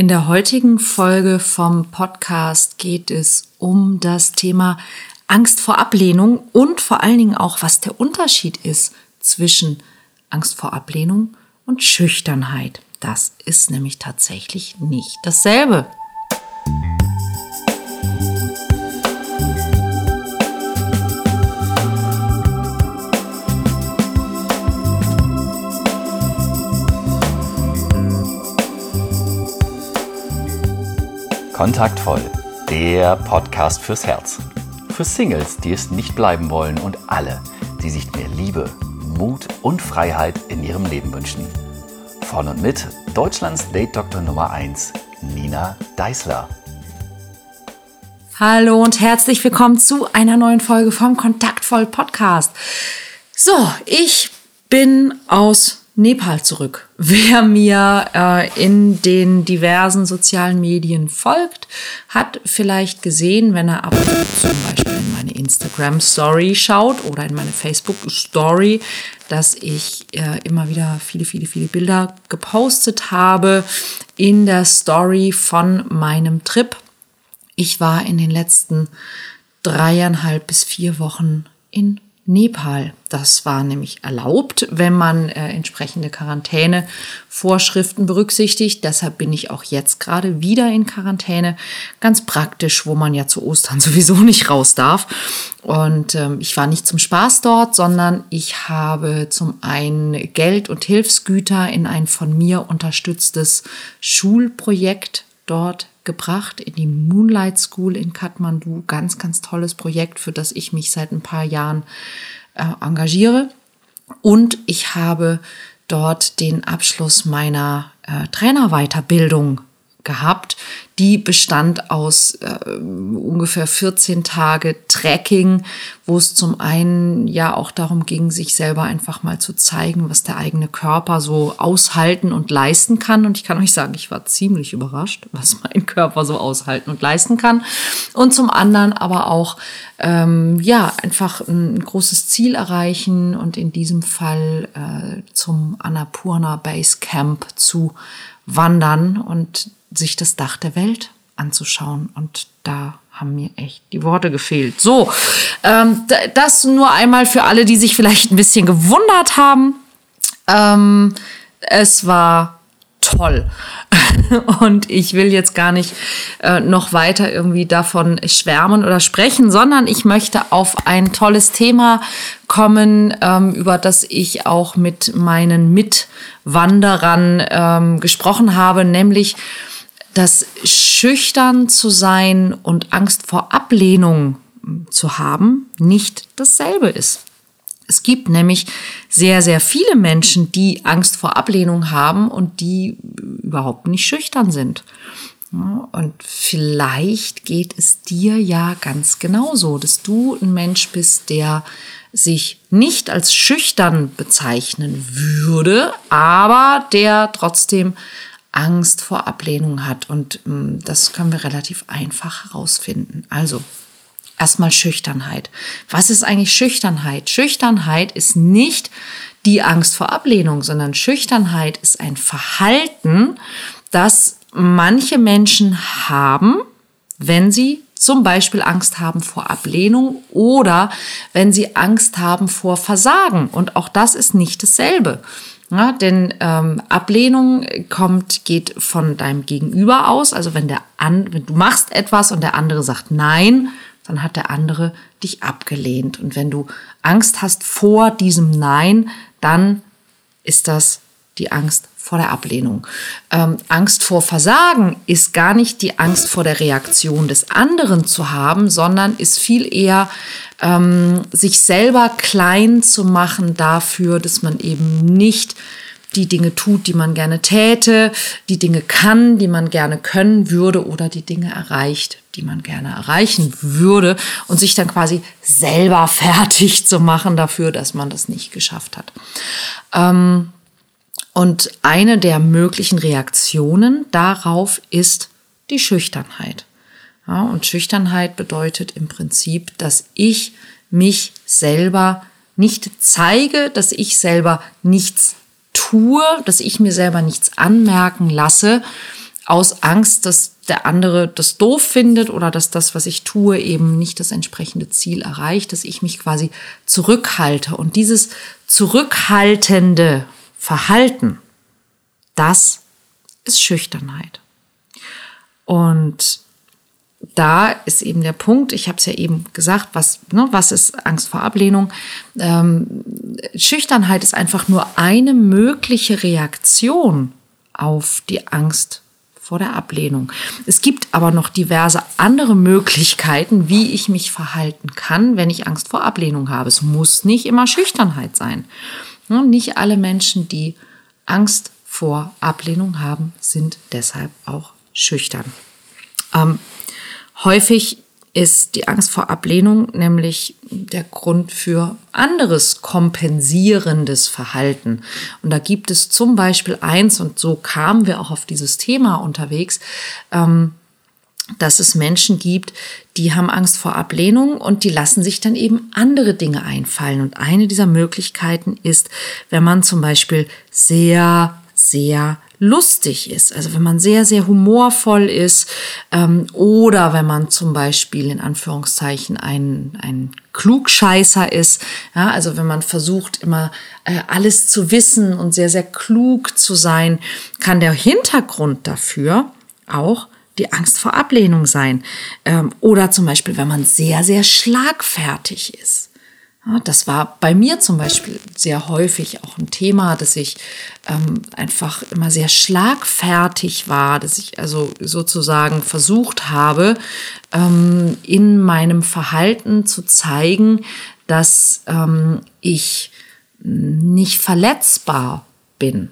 In der heutigen Folge vom Podcast geht es um das Thema Angst vor Ablehnung und vor allen Dingen auch, was der Unterschied ist zwischen Angst vor Ablehnung und Schüchternheit. Das ist nämlich tatsächlich nicht dasselbe. Kontaktvoll, der Podcast fürs Herz. Für Singles, die es nicht bleiben wollen und alle, die sich mehr Liebe, Mut und Freiheit in ihrem Leben wünschen. Von und mit Deutschlands Date-Doktor Nummer 1, Nina Deißler. Hallo und herzlich willkommen zu einer neuen Folge vom Kontaktvoll Podcast. So, ich bin aus Nepal zurück. Wer mir äh, in den diversen sozialen Medien folgt, hat vielleicht gesehen, wenn er ab zum Beispiel in meine Instagram Story schaut oder in meine Facebook Story, dass ich äh, immer wieder viele, viele, viele Bilder gepostet habe in der Story von meinem Trip. Ich war in den letzten dreieinhalb bis vier Wochen in Nepal. Das war nämlich erlaubt, wenn man äh, entsprechende Quarantänevorschriften berücksichtigt. Deshalb bin ich auch jetzt gerade wieder in Quarantäne. Ganz praktisch, wo man ja zu Ostern sowieso nicht raus darf. Und ähm, ich war nicht zum Spaß dort, sondern ich habe zum einen Geld und Hilfsgüter in ein von mir unterstütztes Schulprojekt dort gebracht in die Moonlight School in Kathmandu. Ganz, ganz tolles Projekt, für das ich mich seit ein paar Jahren äh, engagiere. Und ich habe dort den Abschluss meiner äh, Trainerweiterbildung gehabt. Die bestand aus äh, ungefähr 14 Tage Tracking, wo es zum einen ja auch darum ging, sich selber einfach mal zu zeigen, was der eigene Körper so aushalten und leisten kann. Und ich kann euch sagen, ich war ziemlich überrascht, was mein Körper so aushalten und leisten kann. Und zum anderen aber auch ähm, ja einfach ein großes Ziel erreichen und in diesem Fall äh, zum Annapurna Base Camp zu wandern und sich das Dach der Welt anzuschauen. Und da haben mir echt die Worte gefehlt. So, ähm, das nur einmal für alle, die sich vielleicht ein bisschen gewundert haben. Ähm, es war toll. Und ich will jetzt gar nicht äh, noch weiter irgendwie davon schwärmen oder sprechen, sondern ich möchte auf ein tolles Thema kommen, ähm, über das ich auch mit meinen Mitwanderern ähm, gesprochen habe, nämlich dass schüchtern zu sein und Angst vor Ablehnung zu haben nicht dasselbe ist. Es gibt nämlich sehr, sehr viele Menschen, die Angst vor Ablehnung haben und die überhaupt nicht schüchtern sind. Und vielleicht geht es dir ja ganz genauso, dass du ein Mensch bist, der sich nicht als schüchtern bezeichnen würde, aber der trotzdem Angst vor Ablehnung hat. Und ähm, das können wir relativ einfach herausfinden. Also, erstmal Schüchternheit. Was ist eigentlich Schüchternheit? Schüchternheit ist nicht die Angst vor Ablehnung, sondern Schüchternheit ist ein Verhalten, das manche Menschen haben, wenn sie zum Beispiel Angst haben vor Ablehnung oder wenn sie Angst haben vor Versagen. Und auch das ist nicht dasselbe. Ja, denn ähm, Ablehnung kommt, geht von deinem Gegenüber aus. Also wenn der an, wenn du machst etwas und der andere sagt Nein, dann hat der andere dich abgelehnt. Und wenn du Angst hast vor diesem Nein, dann ist das die Angst vor der Ablehnung. Ähm, Angst vor Versagen ist gar nicht die Angst vor der Reaktion des anderen zu haben, sondern ist viel eher ähm, sich selber klein zu machen dafür, dass man eben nicht die Dinge tut, die man gerne täte, die Dinge kann, die man gerne können würde oder die Dinge erreicht, die man gerne erreichen würde und sich dann quasi selber fertig zu machen dafür, dass man das nicht geschafft hat. Ähm, und eine der möglichen Reaktionen darauf ist die Schüchternheit. Ja, und Schüchternheit bedeutet im Prinzip, dass ich mich selber nicht zeige, dass ich selber nichts tue, dass ich mir selber nichts anmerken lasse, aus Angst, dass der andere das doof findet oder dass das, was ich tue, eben nicht das entsprechende Ziel erreicht, dass ich mich quasi zurückhalte. Und dieses zurückhaltende Verhalten, das ist Schüchternheit. Und da ist eben der Punkt, ich habe es ja eben gesagt, was, ne, was ist Angst vor Ablehnung? Ähm, Schüchternheit ist einfach nur eine mögliche Reaktion auf die Angst vor der Ablehnung. Es gibt aber noch diverse andere Möglichkeiten, wie ich mich verhalten kann, wenn ich Angst vor Ablehnung habe. Es muss nicht immer Schüchternheit sein. Nicht alle Menschen, die Angst vor Ablehnung haben, sind deshalb auch schüchtern. Ähm, häufig ist die Angst vor Ablehnung nämlich der Grund für anderes kompensierendes Verhalten. Und da gibt es zum Beispiel eins, und so kamen wir auch auf dieses Thema unterwegs, ähm, dass es Menschen gibt, die haben Angst vor Ablehnung und die lassen sich dann eben andere Dinge einfallen. Und eine dieser Möglichkeiten ist, wenn man zum Beispiel sehr, sehr lustig ist, also wenn man sehr, sehr humorvoll ist ähm, oder wenn man zum Beispiel in Anführungszeichen ein, ein Klugscheißer ist, ja, also wenn man versucht immer äh, alles zu wissen und sehr, sehr klug zu sein, kann der Hintergrund dafür auch die Angst vor Ablehnung sein. Ähm, oder zum Beispiel, wenn man sehr, sehr schlagfertig ist. Das war bei mir zum Beispiel sehr häufig auch ein Thema, dass ich ähm, einfach immer sehr schlagfertig war, dass ich also sozusagen versucht habe, ähm, in meinem Verhalten zu zeigen, dass ich nicht verletzbar bin.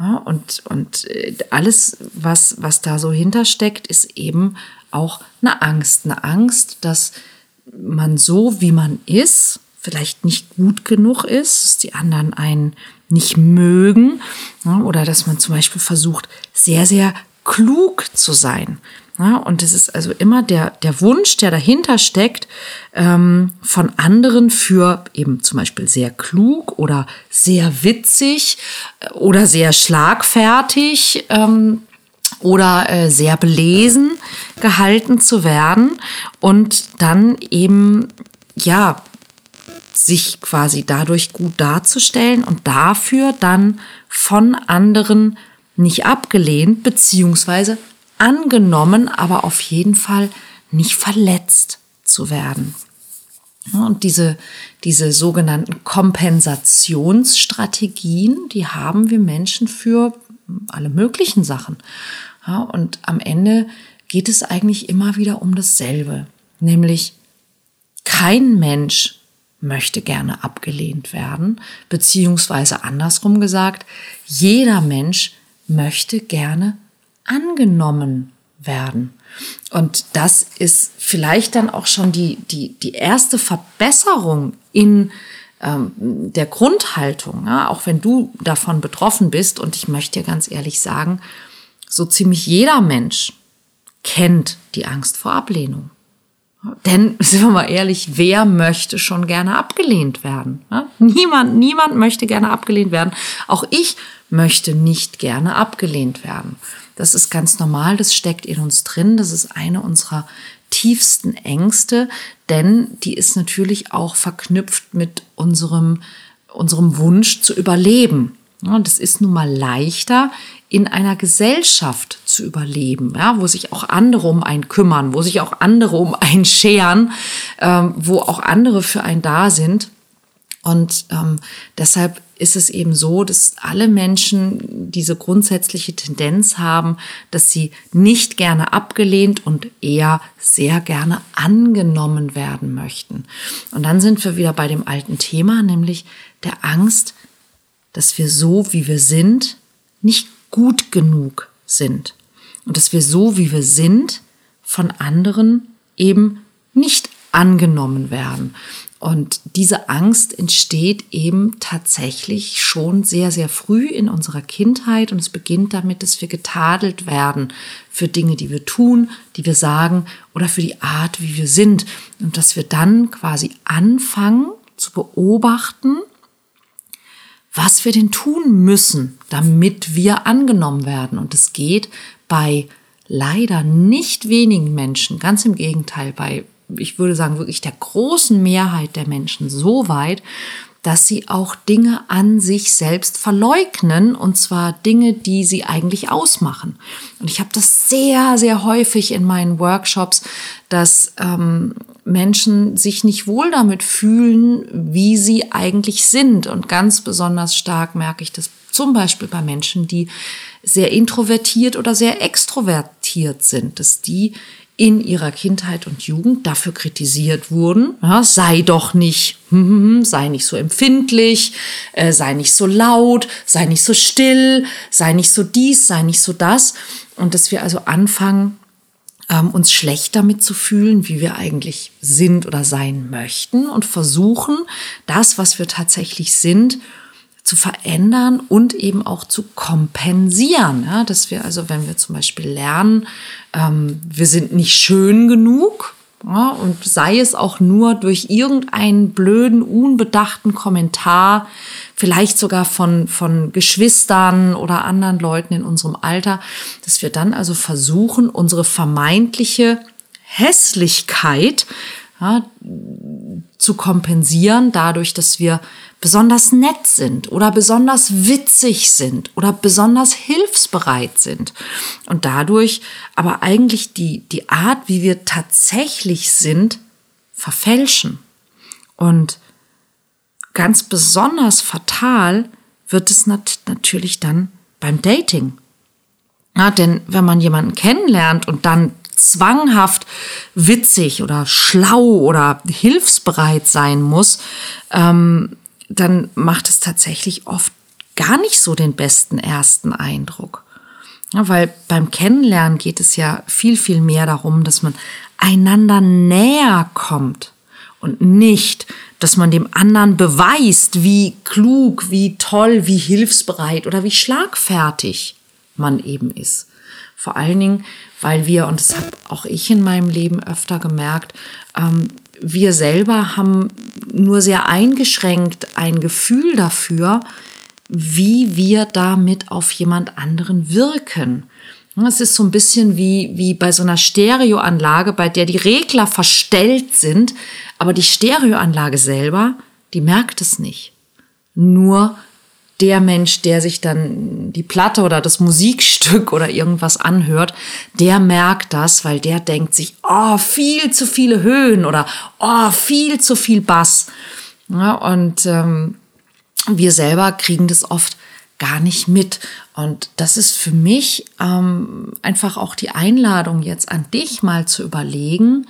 Ja, und, und äh, alles, was, was da so hintersteckt, ist eben auch eine Angst. Eine Angst, dass man so, wie man ist, vielleicht nicht gut genug ist, dass die anderen einen nicht mögen ja, oder dass man zum Beispiel versucht, sehr, sehr klug zu sein. Ja, und es ist also immer der, der Wunsch, der dahinter steckt, ähm, von anderen für eben zum Beispiel sehr klug oder sehr witzig äh, oder sehr schlagfertig ähm, oder äh, sehr belesen gehalten zu werden und dann eben ja sich quasi dadurch gut darzustellen und dafür dann von anderen nicht abgelehnt beziehungsweise angenommen, aber auf jeden Fall nicht verletzt zu werden. Und diese, diese sogenannten Kompensationsstrategien, die haben wir Menschen für alle möglichen Sachen. Ja, und am Ende geht es eigentlich immer wieder um dasselbe, nämlich kein Mensch möchte gerne abgelehnt werden, beziehungsweise andersrum gesagt, jeder Mensch möchte gerne angenommen werden. Und das ist vielleicht dann auch schon die, die, die erste Verbesserung in ähm, der Grundhaltung, ja? auch wenn du davon betroffen bist. Und ich möchte dir ganz ehrlich sagen, so ziemlich jeder Mensch kennt die Angst vor Ablehnung. Denn, sind wir mal ehrlich, wer möchte schon gerne abgelehnt werden? Niemand, niemand möchte gerne abgelehnt werden. Auch ich möchte nicht gerne abgelehnt werden. Das ist ganz normal, das steckt in uns drin. Das ist eine unserer tiefsten Ängste, denn die ist natürlich auch verknüpft mit unserem, unserem Wunsch zu überleben. Und es ist nun mal leichter, in einer Gesellschaft zu überleben, ja, wo sich auch andere um einen kümmern, wo sich auch andere um einen scheren, ähm, wo auch andere für einen da sind. Und ähm, deshalb ist es eben so, dass alle Menschen diese grundsätzliche Tendenz haben, dass sie nicht gerne abgelehnt und eher sehr gerne angenommen werden möchten. Und dann sind wir wieder bei dem alten Thema, nämlich der Angst, dass wir so, wie wir sind, nicht gut genug sind. Und dass wir so, wie wir sind, von anderen eben nicht angenommen werden. Und diese Angst entsteht eben tatsächlich schon sehr, sehr früh in unserer Kindheit und es beginnt damit, dass wir getadelt werden für Dinge, die wir tun, die wir sagen oder für die Art, wie wir sind. Und dass wir dann quasi anfangen zu beobachten, was wir denn tun müssen, damit wir angenommen werden. Und es geht bei leider nicht wenigen Menschen, ganz im Gegenteil, bei, ich würde sagen, wirklich der großen Mehrheit der Menschen so weit, dass sie auch Dinge an sich selbst verleugnen, und zwar Dinge, die sie eigentlich ausmachen. Und ich habe das sehr, sehr häufig in meinen Workshops, dass ähm, Menschen sich nicht wohl damit fühlen, wie sie eigentlich sind. Und ganz besonders stark merke ich das zum Beispiel bei Menschen, die sehr introvertiert oder sehr extrovertiert sind, dass die in ihrer Kindheit und Jugend dafür kritisiert wurden, ja, sei doch nicht, sei nicht so empfindlich, äh, sei nicht so laut, sei nicht so still, sei nicht so dies, sei nicht so das. Und dass wir also anfangen, ähm, uns schlecht damit zu fühlen, wie wir eigentlich sind oder sein möchten und versuchen, das, was wir tatsächlich sind, zu verändern und eben auch zu kompensieren. Ja, dass wir also, wenn wir zum Beispiel lernen, ähm, wir sind nicht schön genug, ja, und sei es auch nur durch irgendeinen blöden, unbedachten Kommentar, vielleicht sogar von, von Geschwistern oder anderen Leuten in unserem Alter, dass wir dann also versuchen, unsere vermeintliche Hässlichkeit ja, zu kompensieren, dadurch, dass wir besonders nett sind oder besonders witzig sind oder besonders hilfsbereit sind. Und dadurch aber eigentlich die, die Art, wie wir tatsächlich sind, verfälschen. Und ganz besonders fatal wird es nat natürlich dann beim Dating. Ja, denn wenn man jemanden kennenlernt und dann zwanghaft witzig oder schlau oder hilfsbereit sein muss, ähm, dann macht es tatsächlich oft gar nicht so den besten ersten Eindruck. Ja, weil beim Kennenlernen geht es ja viel, viel mehr darum, dass man einander näher kommt und nicht, dass man dem anderen beweist, wie klug, wie toll, wie hilfsbereit oder wie schlagfertig man eben ist. Vor allen Dingen, weil wir, und das habe auch ich in meinem Leben öfter gemerkt, ähm, wir selber haben nur sehr eingeschränkt ein Gefühl dafür, wie wir damit auf jemand anderen wirken. Es ist so ein bisschen wie, wie bei so einer Stereoanlage, bei der die Regler verstellt sind, aber die Stereoanlage selber, die merkt es nicht. Nur der Mensch, der sich dann die Platte oder das Musikstück oder irgendwas anhört, der merkt das, weil der denkt sich, oh, viel zu viele Höhen oder oh, viel zu viel Bass. Ja, und ähm, wir selber kriegen das oft gar nicht mit. Und das ist für mich ähm, einfach auch die Einladung jetzt an dich mal zu überlegen,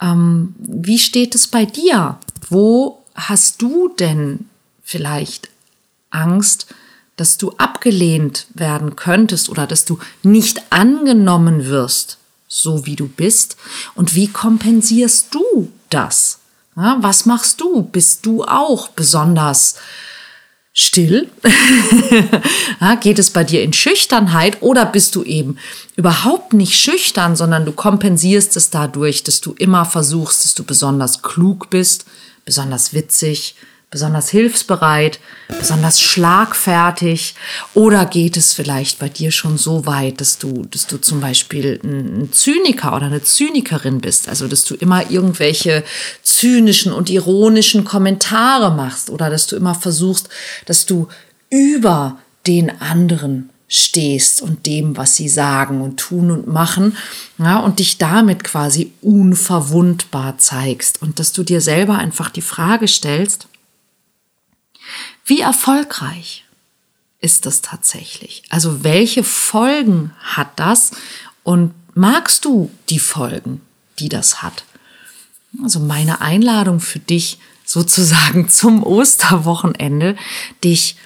ähm, wie steht es bei dir? Wo hast du denn vielleicht Angst, dass du abgelehnt werden könntest oder dass du nicht angenommen wirst, so wie du bist? Und wie kompensierst du das? Ja, was machst du? Bist du auch besonders still? ja, geht es bei dir in Schüchternheit oder bist du eben überhaupt nicht schüchtern, sondern du kompensierst es dadurch, dass du immer versuchst, dass du besonders klug bist, besonders witzig, besonders hilfsbereit, besonders schlagfertig? Oder geht es vielleicht bei dir schon so weit, dass du, dass du zum Beispiel ein Zyniker oder eine Zynikerin bist? Also, dass du immer irgendwelche zynischen und ironischen Kommentare machst oder dass du immer versuchst, dass du über den anderen stehst und dem, was sie sagen und tun und machen, ja, und dich damit quasi unverwundbar zeigst und dass du dir selber einfach die Frage stellst, wie erfolgreich ist das tatsächlich? Also welche Folgen hat das und magst du die Folgen, die das hat? Also meine Einladung für dich sozusagen zum Osterwochenende, dich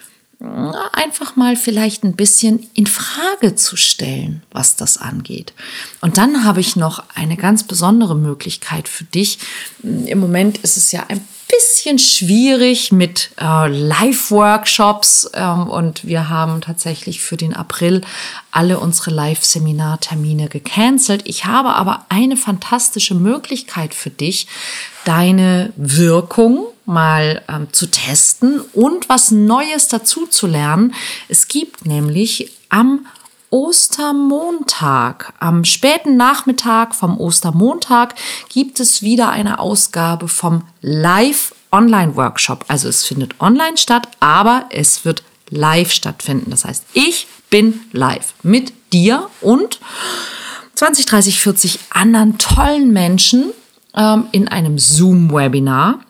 einfach mal vielleicht ein bisschen in Frage zu stellen, was das angeht. Und dann habe ich noch eine ganz besondere Möglichkeit für dich. Im Moment ist es ja ein bisschen schwierig mit äh, Live-Workshops ähm, und wir haben tatsächlich für den April alle unsere Live-Seminartermine gecancelt. Ich habe aber eine fantastische Möglichkeit für dich, deine Wirkung mal ähm, zu testen und was Neues dazu zu lernen. Es gibt nämlich am Ostermontag, am späten Nachmittag vom Ostermontag, gibt es wieder eine Ausgabe vom Live Online Workshop. Also es findet online statt, aber es wird live stattfinden. Das heißt, ich bin live mit dir und 20, 30, 40 anderen tollen Menschen ähm, in einem Zoom-Webinar.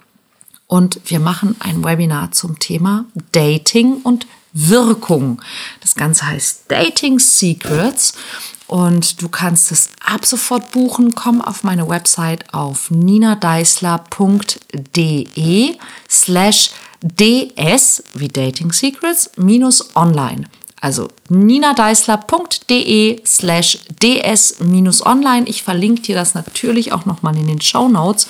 Und wir machen ein Webinar zum Thema Dating und Wirkung. Das Ganze heißt Dating Secrets. Und du kannst es ab sofort buchen. Komm auf meine Website auf ninadeisler.de slash ds wie Dating Secrets minus online. Also ninadeisler.de slash ds-online. Ich verlinke dir das natürlich auch nochmal in den Show Notes.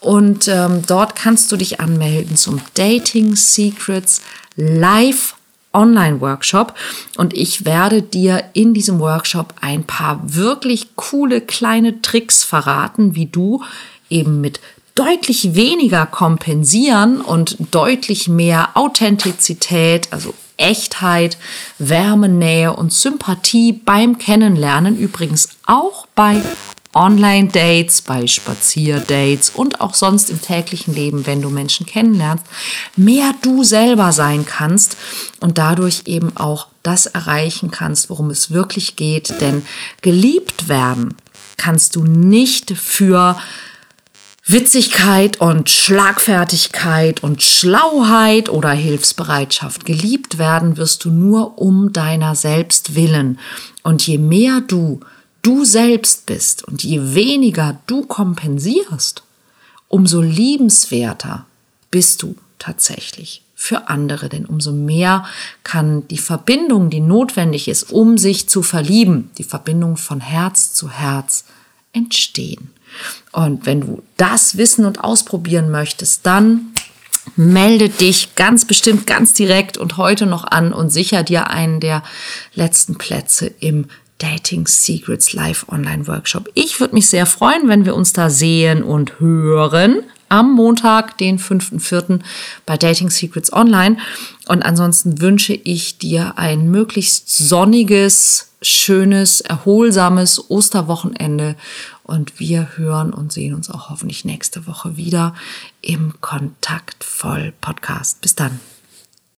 Und ähm, dort kannst du dich anmelden zum Dating Secrets Live Online-Workshop. Und ich werde dir in diesem Workshop ein paar wirklich coole kleine Tricks verraten, wie du eben mit deutlich weniger kompensieren und deutlich mehr Authentizität, also Echtheit, Wärme, Nähe und Sympathie beim Kennenlernen, übrigens auch bei Online-Dates, bei Spazierdates und auch sonst im täglichen Leben, wenn du Menschen kennenlernst, mehr du selber sein kannst und dadurch eben auch das erreichen kannst, worum es wirklich geht. Denn geliebt werden kannst du nicht für Witzigkeit und Schlagfertigkeit und Schlauheit oder Hilfsbereitschaft. Geliebt werden wirst du nur um deiner selbst willen. Und je mehr du du selbst bist und je weniger du kompensierst, umso liebenswerter bist du tatsächlich für andere, denn umso mehr kann die Verbindung, die notwendig ist, um sich zu verlieben, die Verbindung von Herz zu Herz entstehen. Und wenn du das wissen und ausprobieren möchtest, dann melde dich ganz bestimmt ganz direkt und heute noch an und sicher dir einen der letzten Plätze im Dating Secrets Live Online Workshop. Ich würde mich sehr freuen, wenn wir uns da sehen und hören am Montag, den 5.4. bei Dating Secrets Online. Und ansonsten wünsche ich dir ein möglichst sonniges, schönes, erholsames Osterwochenende. Und wir hören und sehen uns auch hoffentlich nächste Woche wieder im Kontaktvoll Podcast. Bis dann.